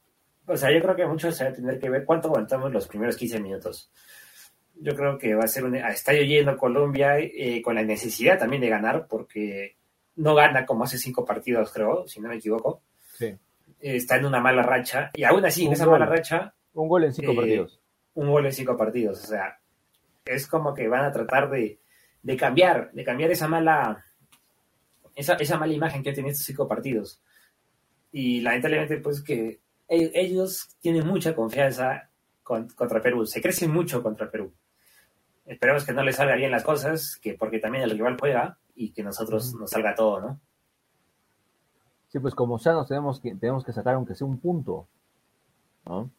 O sea, yo creo que mucho se va a tener que ver cuánto aguantamos los primeros 15 minutos. Yo creo que va a ser un estadio lleno Colombia eh, con la necesidad también de ganar porque no gana como hace cinco partidos, creo, si no me equivoco. Sí. Eh, está en una mala racha y aún así, en esa gol. mala racha, Un gol en cinco Eh, partidos. Un gol en cinco partidos. O sea, es como que van a tratar de, de cambiar, de cambiar esa mala, esa, esa mala imagen que tenido estos cinco partidos. Y lamentablemente, pues que ellos tienen mucha confianza con- contra Perú, se crecen mucho contra Perú. Esperemos que no les salga bien las cosas, que porque también el rival juega y que nosotros nos salga todo, ¿no? Sí, pues como sea, nos tenemos que, tenemos que sacar aunque sea un punto, ¿no?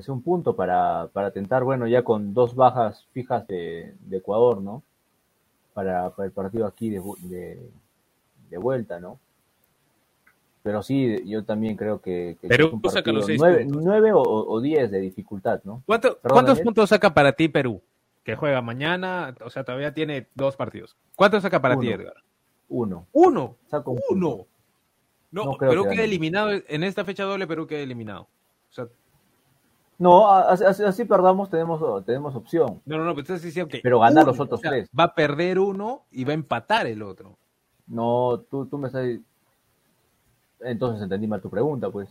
Sea un punto para, para tentar, bueno, ya con dos bajas fijas de, de Ecuador, ¿no? Para, para el partido aquí de, de, de vuelta, ¿no? Pero sí, yo también creo que, que Perú saca los seis nueve, puntos. nueve o, o diez de dificultad, ¿no? ¿Cuánto- ¿Cuántos puntos saca para ti Perú? Que juega mañana, o sea, todavía tiene dos partidos. ¿Cuántos saca para ti. Edgar? Uno. Uno. Saca un punto. Uno. No, No Perú que queda eliminado en esta fecha doble. Perú queda eliminado. O sea, No, así, perdamos, tenemos, tenemos opción. no, no, no, pero estás diciendo que. Pero ganar uno, los otros o sea, tres. Va a perder uno y va a empatar el otro. No, tú, tú me estás... Entonces entendí mal tu pregunta, pues.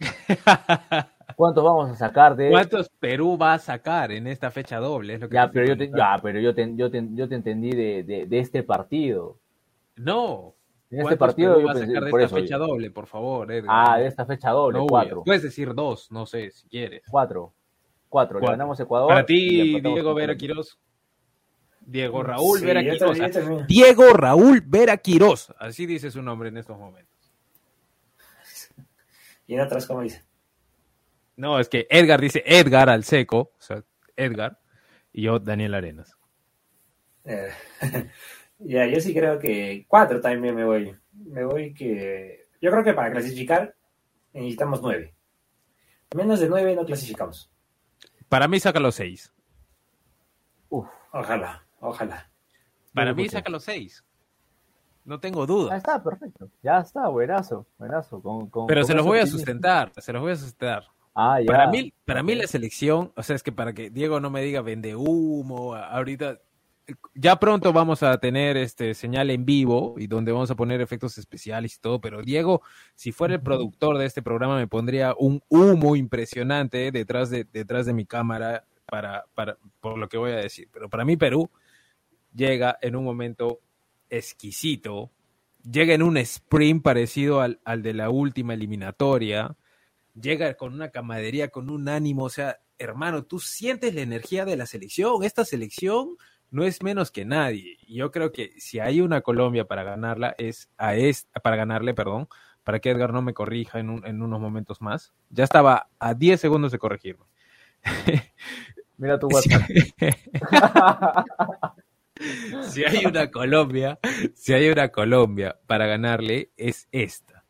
¿Cuántos vamos a sacar de...? ¿Cuántos Perú va a sacar en esta fecha doble? Es lo que Ya, pero yo te, ya, pero yo te, yo te, yo te entendí de, de, de este partido. No. En este ¿Cuántos partido Perú yo va a sacar de por esta eso. fecha doble, por favor, Edgar? Ah, de esta fecha doble, No cuatro. Puedes decir dos, no sé, si quieres. Cuatro. Cuatro. Le Cuatro. ganamos a Ecuador. Para ti, Diego Vera. Quirós. Diego Raúl Sí, Vera Quirós. Diego Raúl Vera Quirós. Así dice su nombre en estos momentos. Y en otras, como dice. No, es que Edgar dice Edgar al seco, o sea, Edgar, y yo Daniel Arenas. Eh, ya, yo sí creo que cuatro también me voy. Me voy que. Yo creo que para clasificar necesitamos nueve. Menos de nueve no clasificamos. Para mí saca los seis. Uf, Ojalá, ojalá. Para mí saca los seis. No tengo ya duda. está, perfecto. Ya está, buenazo, buenazo. Con, con- Pero con se los voy a sustentar, se los voy a sustentar. Ah, ya. Para mí, para mí la selección, o sea, es que para que Diego no me diga vende humo, ahorita ya pronto vamos a tener este señal en vivo y donde vamos a poner efectos especiales y todo, pero Diego, si fuera el productor de este programa me pondría un humo impresionante detrás de detrás de mi cámara para para por lo que voy a decir, pero para mí Perú llega en un momento exquisito, llega en un sprint parecido al, al de la última eliminatoria, llega con una camaradería, con un ánimo, o sea, hermano, tú sientes la energía de la selección, esta selección no es menos que nadie. Yo creo que si hay una Colombia para ganarla, es a esta, para ganarle, perdón, para que Edgar no me corrija en, un- en unos momentos más. Ya estaba a 10 segundos de corregirme. Mira tu WhatsApp. si hay una Colombia, si hay una Colombia para ganarle, es esta.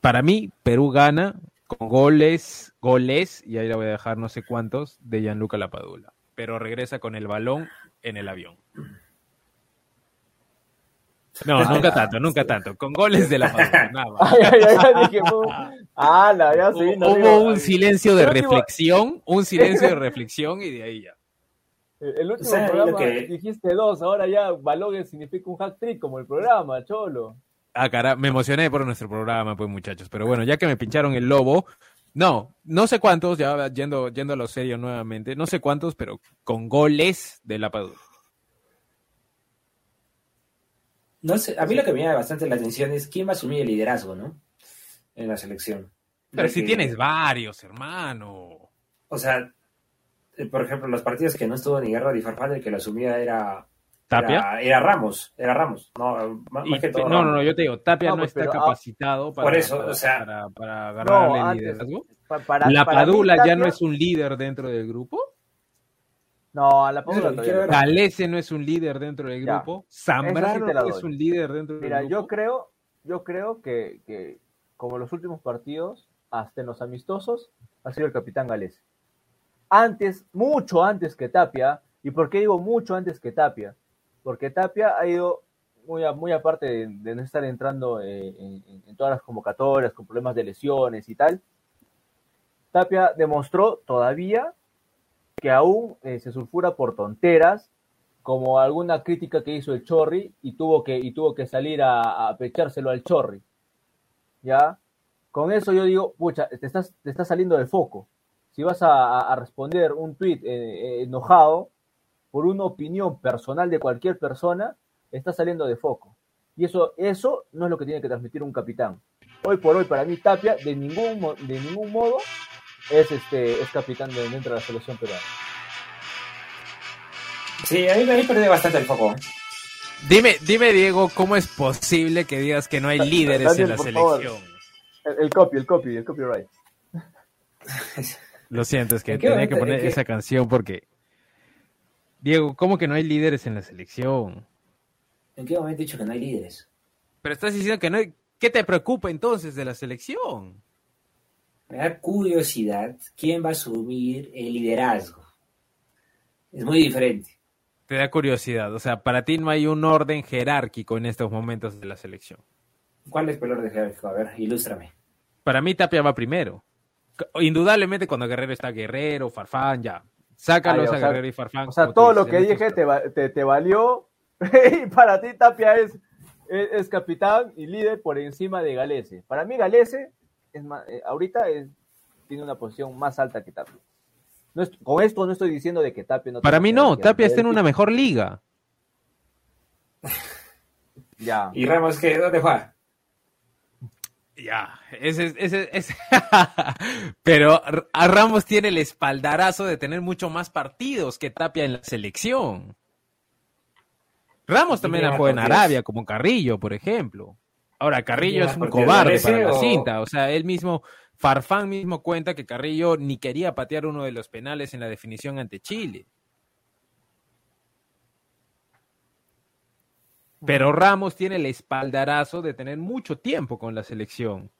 Para mí, Perú gana con goles, goles, y ahí la voy a dejar no sé cuántos, de Gianluca Lapadula. Pero regresa con el balón en el avión. No, nunca tanto, nunca tanto. Con goles de nada más. Ay, ay, ay, dije, ya sí, no Hubo digo, un silencio de reflexión, un silencio de reflexión y de ahí ya. El último ¿Saben lo programa que- dijiste dos, ahora ya Balogue significa un hack trick como el programa, cholo. Ah, cara, me emocioné por nuestro programa, pues muchachos. Pero bueno, ya que me pincharon el lobo, no, no sé cuántos, ya yendo, yendo a lo serio nuevamente, no sé cuántos, pero con goles de la Padula. No sé, a mí lo que me llama bastante la atención es quién va a asumir el liderazgo, ¿no? En la selección. Pero si tienes varios, hermano. O sea, eh, por ejemplo, los partidos que no estuvo ni Guerra ni Farfán, el que lo asumía era. ¿Tapia? Era, era Ramos, era Ramos. No, más, Y- más que todo. no, no, Ramos. no, yo te digo, Tapia No, no, pues, está pero, ah, capacitado para, por eso, para, o sea- para, para agarrarle el antes- liderazgo. Para- ¿La para mí, Padula ya Tapia- no es un líder dentro del grupo? No, a la Padula. ¿Galese no es un líder dentro del grupo? ¿Zambrano no es un líder dentro del Mira, grupo? yo creo, yo creo que, que como los últimos partidos, hasta en los amistosos, ha sido el capitán Gales. Antes, mucho antes que Tapia, ¿y por qué digo mucho antes que Tapia? Porque Tapia ha ido muy, a- muy aparte de, de no estar entrando eh, en, en- todas las convocatorias con problemas de lesiones y tal. Tapia demostró todavía que aún eh, se sulfura por tonteras, como alguna crítica que hizo el Chorri y tuvo que, y tuvo que salir a, a pechárselo al Chorri. ¿Ya? Con eso yo digo, pucha, te estás, te estás saliendo del foco. Si vas a, a responder un tuit eh, enojado por una opinión personal de cualquier persona, estás saliendo de foco. Y eso, eso no es lo que tiene que transmitir un capitán. Hoy por hoy, para mí, Tapia, de ningún, de ningún modo, es, este, es capitán de, dentro de la selección peruana. Sí, ahí, ahí perdí bastante el foco. Dime, dime, Diego, ¿cómo es posible que digas que no hay líderes Daniel, en la selección? El, el copy, el copy, el copyright. Lo siento, es que ¿En qué tenía que poner esa canción porque. Diego, ¿cómo que no hay líderes en la selección? ¿En qué momento he dicho que no hay líderes? Pero estás diciendo que no hay. ¿Qué te preocupa entonces de la selección? Me da curiosidad quién va a asumir el liderazgo. Es muy diferente. Te da curiosidad. O sea, para ti no hay un orden jerárquico en estos momentos de la selección. ¿Cuál es el peor de jerárquico? A ver, ilústrame. Para mí Tapia va primero. Indudablemente cuando Guerrero está Guerrero, Farfán, ya. Sácalos a sea- Guerrero y Farfán. O sea, todo lo que dije te, te, te valió. y para ti, Tapia es, es, es capitán y líder por encima de Galese. Para mí, Galese es más, eh, ahorita es, tiene una posición más alta que Tapia. No es- con esto no estoy diciendo de que Tapia no Para mí no, Tapia está en una que- mejor liga. Ya. ¿Y Ramos qué? ¿Dónde juega? Ya, ese, ese, ese. Pero a Ramos tiene el espaldarazo de tener mucho más partidos que Tapia en la selección. Ramos ¿Y también jugado en? Arabia, como Carrillo, por ejemplo. Ahora, Carrillo ¿Tiene es un cobarde para la cinta. O sea, él mismo, Farfán mismo cuenta que Carrillo ni quería patear uno de los penales en la definición ante Chile. Pero Ramos tiene el espaldarazo de tener mucho tiempo con la selección.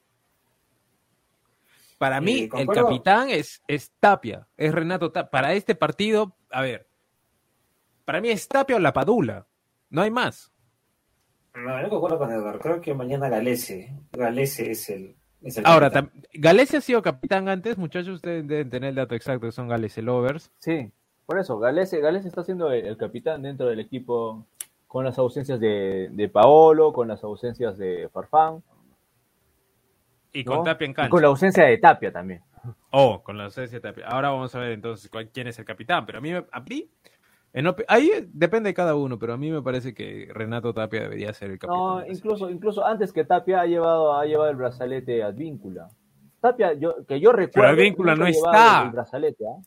Para Sí, mí, el capitán es, es Tapia, es Renato Tapia. Para este partido, a ver, para mí es Tapia o La Padula, no hay más. No, no concuerdo con Eduardo. Creo que mañana Galese. Galese es el. Es el Ahora, Galese ha sido capitán antes, muchachos, ustedes deben tener el dato exacto, que son Galese Lovers. Sí, por eso, Galese, Galese está siendo el, el capitán dentro del equipo con las ausencias de, de Paolo, con las ausencias de Farfán. Y ¿no? con Tapia en Y cancha. con la ausencia de Tapia también. Oh, con la ausencia de Tapia. Ahora vamos a ver entonces cuál- quién es el capitán. Pero a mí, a mí en ahí depende de cada uno, pero a mí me parece que Renato Tapia debería ser el capitán. No, incluso, incluso antes que Tapia ha llevado, ha llevado el brazalete a Advíncula. Tapia, yo, que yo recuerdo. Advíncula nunca no está. El, brazalete, ¿ah?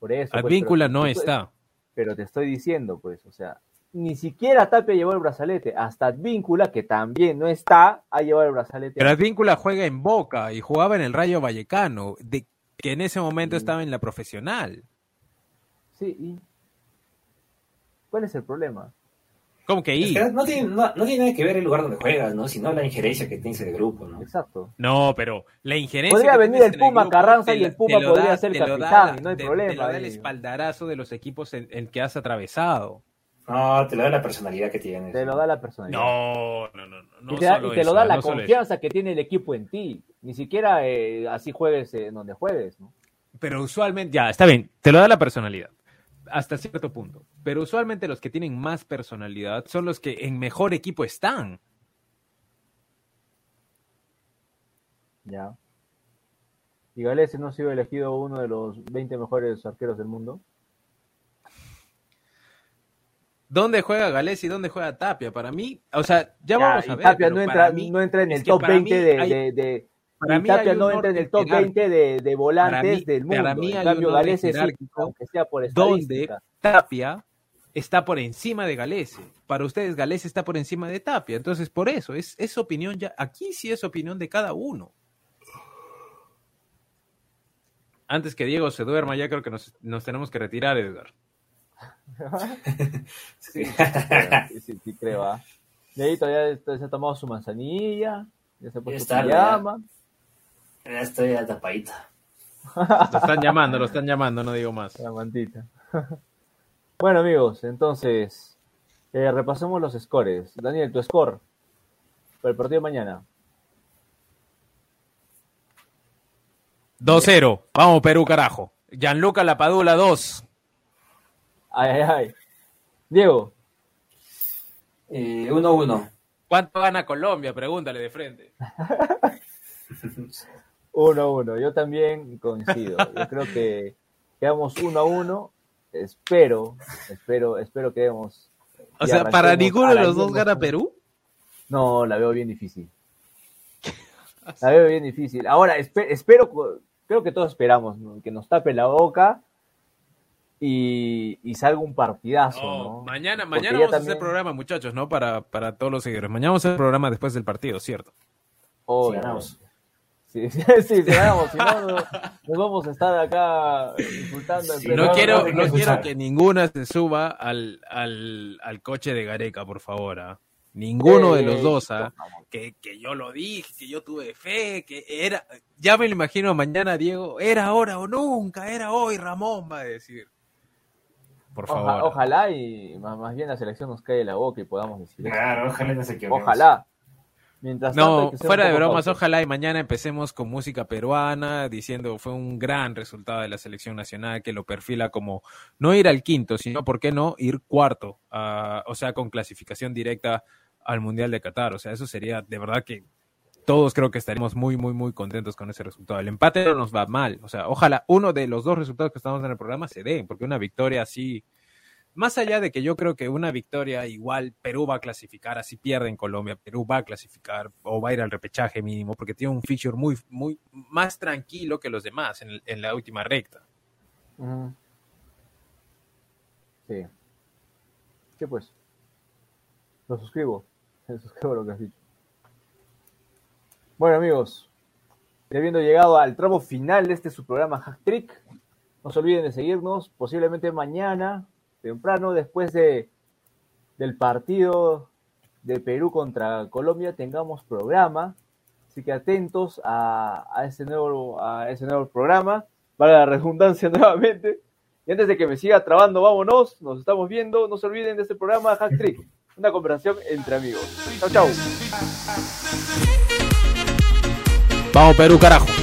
Por eso. pues, Advíncula pero- no pero- está. Pero te estoy diciendo, pues, o sea, ni siquiera Tapia llevó el brazalete. Hasta Advíncula, que también no está, ha llevado el brazalete. Pero Advíncula juega en Boca y jugaba en el Rayo Vallecano, de, que en ese momento Sí. estaba en la profesional. Sí, y. ¿Cuál es el problema? ¿Cómo que Es que no, tiene, no, no tiene nada que ver el lugar donde juegas, ¿no? Sino la injerencia que tienes del grupo, ¿no? Exacto. No, pero la injerencia. Podría que venir el en Puma grupo Carranza te y el Puma podría da- ser da capitán, no hay te- problema Te lo da el ahí. espaldarazo de los equipos en, en que has atravesado. No, te lo da la personalidad que tienes. Te lo da la personalidad. No, no, no. no, y te, da- solo y te lo da la eso. confianza que tiene el equipo en ti. Ni siquiera eh, así juegues en donde juegues, ¿no? Pero usualmente, ya, está bien, te lo da la personalidad, hasta cierto punto. Pero usualmente los que tienen más personalidad son los que en mejor equipo están. Ya. Y Galese no ha sido elegido uno de los 20 mejores arqueros del mundo. ¿Dónde juega Gales y dónde juega Tapia? Para mí, o sea, Ya, ya, vamos a ver. Tapia no entra, mí- no entra en es el top para 20 mí de, hay- de- de- para mí Tapia no entra en el top jerárquico. 20 de, de volantes mí- del mundo. para mí en cambio, sí, jerárquico aunque sea por donde. Tapia está por encima de Galese. Para ustedes, Galese está por encima de Tapia. Entonces, por eso, es, es opinión ya. Aquí sí es opinión de cada uno. Antes que Diego se duerma, ya creo que nos, nos tenemos que retirar, Edgar. Sí, sí, sí, sí, sí creo. ¿ah? Dieguito ya está- se ha tomado su manzanilla, ya se ha puesto está, pijama. Ya estoy a tapadita. Lo están llamando, lo están llamando, no digo más. La mantita. bueno, amigos, entonces eh, repasemos los scores. Daniel, tu score para el partido de mañana. 2-0. Vamos, Perú, carajo. Gianluca Lapadula 2. Ay, ay, ay. Diego. 1-1. Eh, ¿Cuánto gana Colombia? Pregúntale de frente. 1-1. Yo también coincido. Yo creo que quedamos 1-1. Espero, espero, espero que demos. O sea, ¿para ninguno de los dos gana Perú? No, la veo bien difícil. La veo bien difícil. Ahora, espero, creo que todos esperamos que nos tape la boca y, y salga un partidazo. ¿no? Mañana, mañana vamos a hacer programa, muchachos, ¿no? Para, para todos los seguidores. Mañana vamos a hacer programa después del partido, ¿cierto? Oh, ganamos. Sí, sí, sí, ganamos. Si no, nos, vamos a estar acá insultando. no quiero, no quiero que ninguna se suba al, al, al coche de Gareca, por favor. ¿ah? Ninguno de los dos, ¿ah? que, que, yo lo dije, que yo tuve fe, que era, ya me lo imagino mañana, Diego, era ahora o nunca, era hoy, Ramón va a decir. Por favor. ojalá y más, bien la selección nos cae la boca y podamos decir. Claro, ojalá no se Ojalá. Mientras no, fuera de bromas, ojalá y mañana empecemos con música peruana, diciendo fue un gran resultado de la selección nacional que lo perfila como no ir al quinto, sino, ¿por qué no? Ir cuarto, o sea, con clasificación directa al Mundial de Qatar. O sea, eso sería de verdad que todos creo que estaremos muy, muy, muy contentos con ese resultado. El empate no nos va mal. O sea, ojalá uno de los dos resultados que estamos en el programa se den, porque una victoria así más allá de que yo creo que una victoria igual Perú va a clasificar, así pierde en Colombia, Perú va a clasificar o va a ir al repechaje mínimo porque tiene un feature muy, muy más tranquilo que los demás en, la última recta. Sí. ¿Qué pues? Lo suscribo. Suscribo lo que has dicho. Bueno amigos, habiendo llegado al tramo final de este su programa Hack Trick, no se olviden de seguirnos, posiblemente mañana temprano después de, del partido de Perú contra Colombia tengamos programa. Así que atentos a, a, ese, nuevo, a ese nuevo programa, para la redundancia nuevamente. Y antes de que me siga trabando, vámonos, nos estamos viendo. No se olviden de este programa Hack Trick, una conversación entre amigos. Chao, chao. Vamos Perú, carajo.